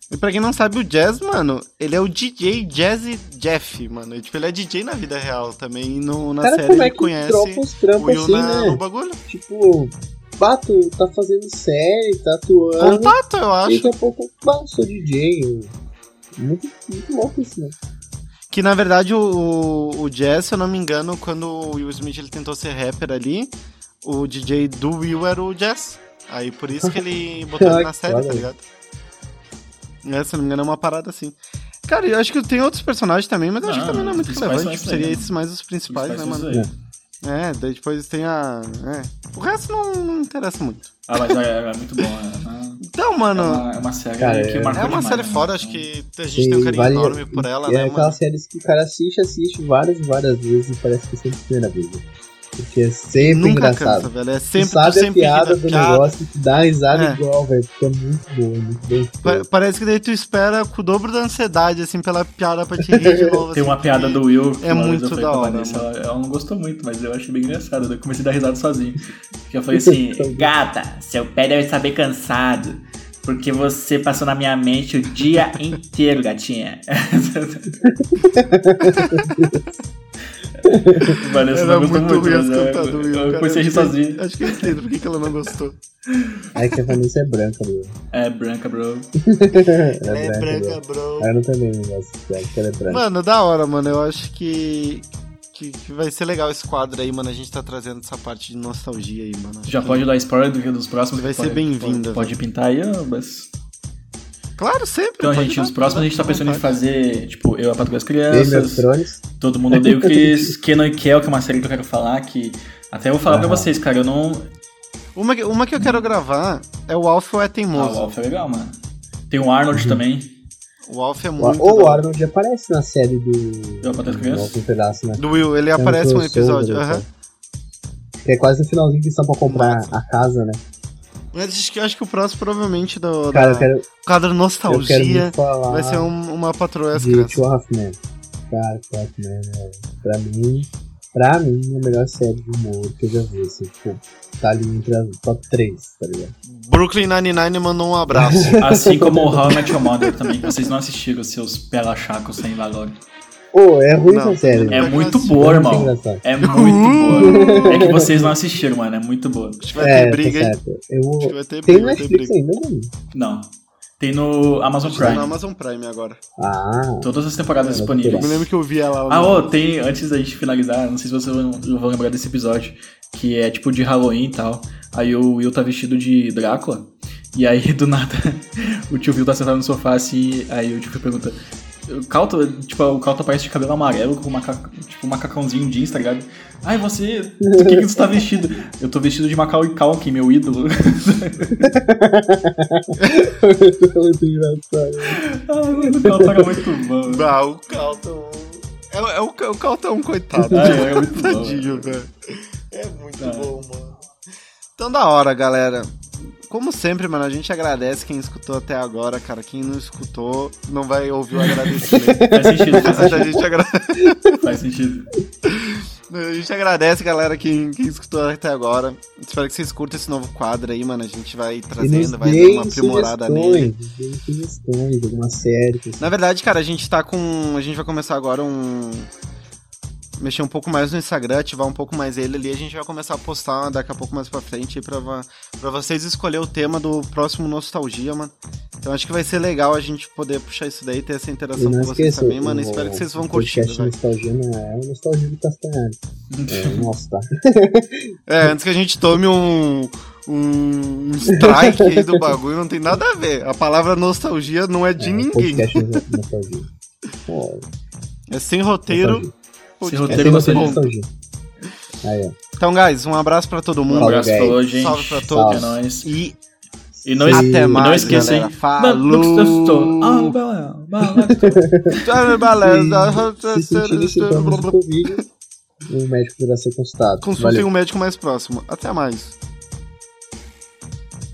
E pra quem não sabe, o Jazz, mano, ele é o DJ Jazzy Jeff, mano. E, tipo, ele é DJ na vida real também. E no, na Cara, série como é ele que conhece troca os trampos assim, na- no né? bagulho. Tipo, Bato, tá fazendo série, tá atuando. Contato, eu E acho. daqui a pouco, bah, sou DJ. Muito, muito louco isso, né? Que na verdade o, o Jazz, se eu não me engano, quando o Will Smith ele tentou ser rapper ali, o DJ do Will era o Jazz. Aí por isso que ele botou <laughs> ele na série, tá ligado? É, se não me engano, é uma parada assim. Cara, eu acho que tem outros personagens também, mas eu acho que Não, também não é muito relevante. Tipo, seria né? esses mais os principais, né, mano? É, daí depois tem a. É. O resto não, não interessa muito. Ah, mas é, é muito bom. É uma, Então, é mano. uma, é uma série Cara, que é- marcou É uma demais, série né? foda, acho que a gente tem um carinho vale- enorme por ela, é né, aquelas mano? séries que o cara assiste, assiste várias e várias vezes e parece que é sempre a primeira vez. Porque é sempre Nunca engraçado. cansa, velho. É sempre, tu sabe a sempre ri piada da do piada. negócio e tu dá risada É. igual, velho. Porque é muito bom, é muito bem Pa- feito. Parece que daí tu espera com o dobro da ansiedade, assim, pela piada pra te rir de <laughs> novo. Tem assim, uma piada do Will. que é muito da hora. Ela, ela não gostou muito, mas eu achei bem engraçado. Eu comecei a dar risada sozinho. Que eu falei assim: <laughs> Gata, seu pé deve estar bem cansado. Porque você passou na minha mente o dia <laughs> inteiro, gatinha. <laughs> Vanessa Era não gostou muito ruim muito, eu- cantadas do Will, eu comecei a rir Acho que- sozinho. Acho que eu entendo por que ela não gostou. É que a Vanessa é branca, meu. É, branca, bro. Ela é branca, bro. <laughs> bro. Ela não também não gosta dela, ela é branca. Mano, da hora, mano. Eu acho que, que, que vai ser legal esse quadro aí, mano. A gente tá trazendo essa parte de nostalgia aí, mano. Já que- pode dar spoiler do que dos próximos. Vai ser bem-vinda, Pode, pode pintar aí, mas. Claro, sempre. Então, pode gente, os próximos a gente tá pensando em fazer, tipo, eu, a das Game of Crianças. Todo Mundo Odeia <laughs> o Chris, Kenan e Kel, que é uma série que eu quero falar, que até eu vou falar pra Aham. vocês, cara, eu não... Uma, que- uma que eu quero gravar é o Alf ou é Ah, teimoso. o Alf é legal, mano. Tem o Arnold também, O Alf é muito. Ou o. Arnold aparece na série do. Eu, das do Crianças? Um pedaço, né? Do Will, ele Tem aparece um episódio. né, aham. Que é quase no finalzinho que estão pra comprar a casa, né? Mas acho que, acho que o próximo, provavelmente, do Cara, da eu quero, quadro eu quero Nostalgia, vai ser um- uma patroa às de crianças. Two Halfman. Cara, Two Halfman, é, pra mim, pra mim, é a melhor série de humor que eu já vi, assim, tipo, tá ali entre as top 3, tá ligado? Brooklyn Nine-Nine mandou um abraço. <laughs> Assim como o How I Met Your Mother também, que vocês não assistiram, seus pelachacos sem valor. Ô, é ruim Não, essa série. É muito boa, é muito irmão. É muito boa. <laughs> É que vocês não assistiram, mano, é muito boa. Acho que vai É, ter briga, tá hein? Eu, Acho que vai ter tem briga, ter Netflix ainda, mano? Não. Tem no Amazon tá Prime. no Amazon Prime agora. Ah, Todas as temporadas É, disponíveis. Eu me lembro que eu vi ela lá. Ah, ô, tem, antes da gente finalizar, não sei se vocês vão, vão lembrar desse episódio, que é tipo de Halloween e tal. Aí o Will tá vestido de Drácula. E aí, do nada, <laughs> o tio Will tá sentado no sofá assim, aí o tio Will pergunta. O Calto, tipo, o Calto aparece de cabelo amarelo com maca, tipo, um macacãozinho jeans, tá ligado? Ai, você. Do que, que você tá vestido? Eu tô vestido de Macaulay Culkin, meu ídolo. <laughs> muito engraçado. Ai, mano, o Calto era muito bom. Ah, o Calton. É, é o, o é um coitado. Ah, é muito bom. Tadinho, velho. É muito Ah. bom, mano. Então, da hora, galera. Como sempre, mano, a gente agradece quem escutou até agora, cara. Quem não escutou, não vai ouvir o agradecimento. <laughs> Faz sentido, faz a, sentido. gente agra... <laughs> Faz sentido. a gente agradece, galera, quem, quem escutou até agora. Espero que vocês curtam esse novo quadro aí, mano. A gente vai trazendo, vai dando deem uma aprimorada nele. sugestões, alguma série. Na verdade, cara, a gente tá com. A gente vai começar agora um. Mexer um pouco mais no Instagram, ativar um pouco mais ele ali. A gente vai começar a postar daqui a pouco mais pra frente aí pra, vocês escolher o tema do próximo Nostalgia, mano. Então acho que vai ser legal a gente poder puxar isso daí, ter essa interação com vocês esqueça, também, mano. o- Espero que vocês vão o curtir. Nostalgia não é o Nostalgia do Castanhari. <laughs> É o nosso, tá? É, antes que a gente tome um. Um strike aí do bagulho, não tem nada a ver. A palavra nostalgia não é de é, ninguém. <laughs> Pô, É sem roteiro. Podcast. roteiro, É. Aí, ó. Então, guys, um abraço pra todo Um mundo. Salve, abraço guys. falou, gente. Salve pra todos. É nóis. E E não, até e não mais, esqueça, galera. hein? Falou! Ah, <laughs> o médico deverá ser consultado. Consultem um médico mais próximo. Até mais.